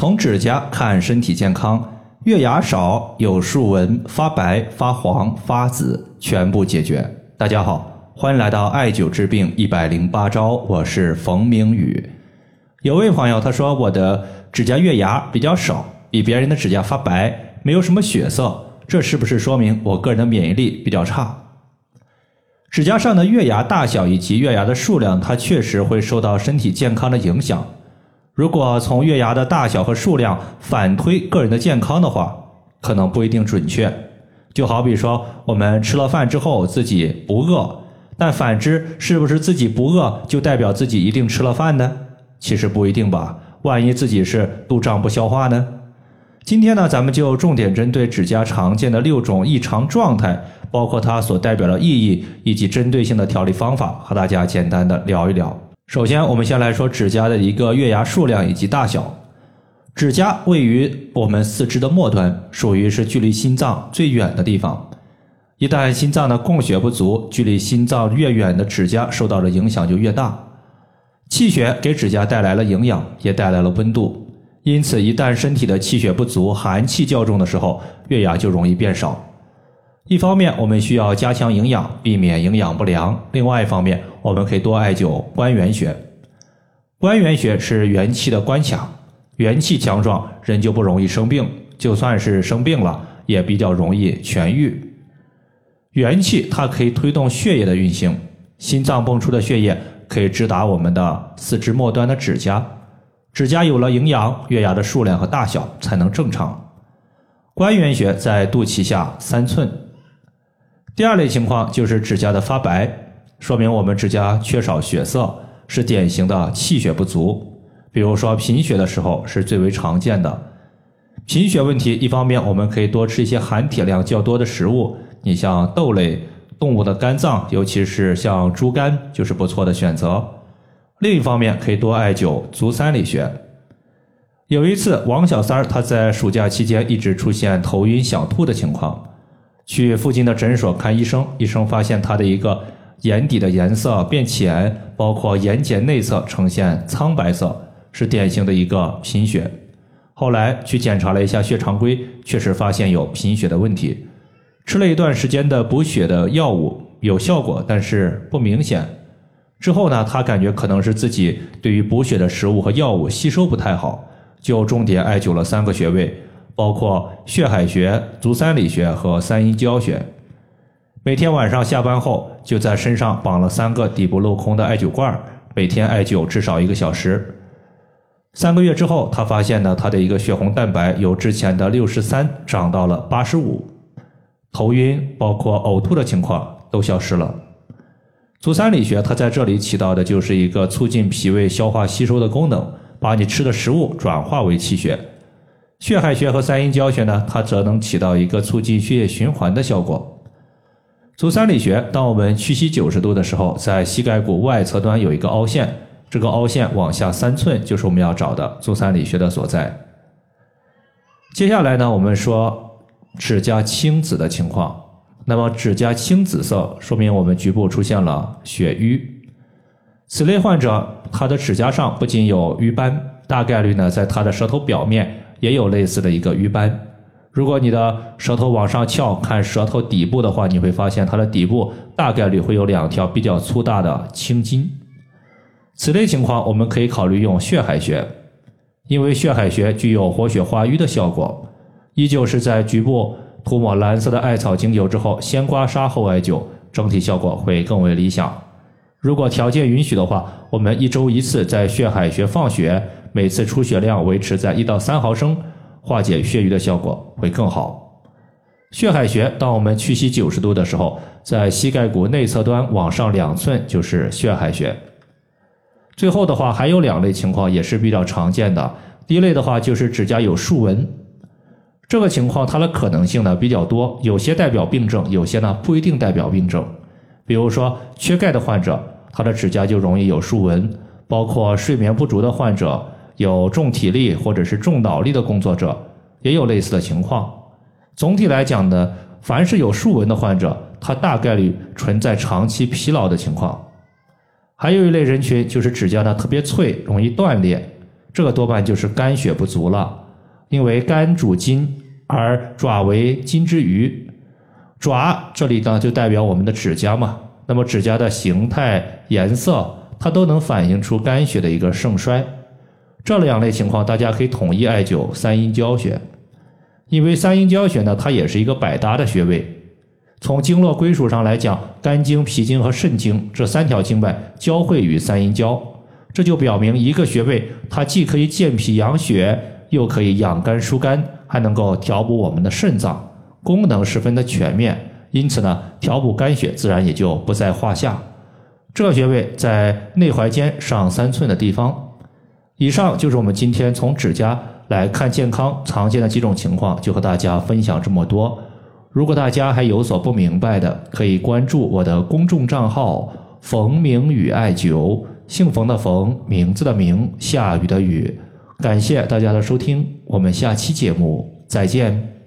从指甲看身体健康，月牙少、有竖纹、发白、发黄、发紫，全部解决。大家好，欢迎来到艾灸治病一百零八招，我是冯明宇。有位朋友他说我的指甲月牙比较少，比别人的指甲发白，没有什么血色，这是不是说明我个人的免疫力比较差？指甲上的月牙大小以及月牙的数量，它确实会受到身体健康的影响。如果从月牙的大小和数量反推个人的健康的话，可能不一定准确。就好比说，我们吃了饭之后自己不饿，但反之，是不是自己不饿就代表自己一定吃了饭呢？其实不一定吧。万一自己是肚胀不消化呢？今天呢，咱们就重点针对指甲常见的六种异常状态。包括它所代表的意义以及针对性的调理方法，和大家简单的聊一聊。首先，我们先来说指甲的一个月牙数量以及大小。指甲位于我们四肢的末端，属于是距离心脏最远的地方。一旦心脏的供血不足，距离心脏越远的指甲受到的影响就越大。气血给指甲带来了营养，也带来了温度，因此一旦身体的气血不足、寒气较重的时候，月牙就容易变少。一方面，我们需要加强营养，避免营养不良；另外一方面，我们可以多艾灸关元穴。关元穴是元气的关卡，元气强壮，人就不容易生病；就算是生病了，也比较容易痊愈。元气它可以推动血液的运行，心脏泵出的血液可以直达我们的四肢末端的指甲，指甲有了营养，月牙的数量和大小才能正常。关元穴在肚脐下三寸。第二类情况就是指甲的发白，说明我们指甲缺少血色，是典型的气血不足。比如说贫血的时候是最为常见的。贫血问题，一方面我们可以多吃一些含铁量较多的食物，你像豆类、动物的肝脏，尤其是像猪肝就是不错的选择。另一方面可以多艾灸足三里穴。有一次，王小三儿他在暑假期间一直出现头晕想吐的情况。去附近的诊所看医生，医生发现他的一个眼底的颜色变浅，包括眼睑内侧呈现苍白色，是典型的一个贫血。后来去检查了一下血常规，确实发现有贫血的问题。吃了一段时间的补血的药物，有效果，但是不明显。之后呢，他感觉可能是自己对于补血的食物和药物吸收不太好，就重点艾灸了三个穴位。包括血海穴、足三里穴和三阴交穴。每天晚上下班后，就在身上绑了三个底部镂空的艾灸罐，每天艾灸至少一个小时。三个月之后，他发现呢，他的一个血红蛋白由之前的六十三涨到了八十五，头晕、包括呕吐的情况都消失了。足三里穴，它在这里起到的就是一个促进脾胃消化吸收的功能，把你吃的食物转化为气血。血海穴和三阴交穴呢，它则能起到一个促进血液循环的效果。足三里穴，当我们屈膝九十度的时候，在膝盖骨外侧端有一个凹陷，这个凹陷往下三寸就是我们要找的足三里穴的所在。接下来呢，我们说指甲青紫的情况。那么指甲青紫色，说明我们局部出现了血瘀。此类患者，他的指甲上不仅有瘀斑，大概率呢，在他的舌头表面。也有类似的一个瘀斑。如果你的舌头往上翘，看舌头底部的话，你会发现它的底部大概率会有两条比较粗大的青筋。此类情况，我们可以考虑用血海穴，因为血海穴具有活血化瘀的效果。依旧是在局部涂抹蓝色的艾草精油之后，先刮痧后艾灸，整体效果会更为理想。如果条件允许的话，我们一周一次在血海穴放血。每次出血量维持在一到三毫升，化解血瘀的效果会更好。血海穴，当我们屈膝九十度的时候，在膝盖骨内侧端往上两寸就是血海穴。最后的话，还有两类情况也是比较常见的。第一类的话就是指甲有竖纹，这个情况它的可能性呢比较多，有些代表病症，有些呢不一定代表病症。比如说缺钙的患者，他的指甲就容易有竖纹，包括睡眠不足的患者。有重体力或者是重脑力的工作者，也有类似的情况。总体来讲呢，凡是有竖纹的患者，他大概率存在长期疲劳的情况。还有一类人群就是指甲呢特别脆，容易断裂。这个多半就是肝血不足了。因为肝主筋，而爪为筋之余，爪这里呢就代表我们的指甲嘛。那么指甲的形态、颜色，它都能反映出肝血的一个盛衰。这两类情况，大家可以统一艾灸三阴交穴。因为三阴交穴呢，它也是一个百搭的穴位。从经络归属上来讲，肝经、脾经和肾经这三条经脉交汇于三阴交，这就表明一个穴位它既可以健脾养血，又可以养肝疏肝，还能够调补我们的肾脏，功能十分的全面。因此呢，调补肝血自然也就不在话下。这穴位在内踝尖上三寸的地方。以上就是我们今天从指甲来看健康常见的几种情况，就和大家分享这么多。如果大家还有所不明白的，可以关注我的公众账号“冯明宇艾灸”，姓冯的冯，名字的名，下雨的雨。感谢大家的收听，我们下期节目再见。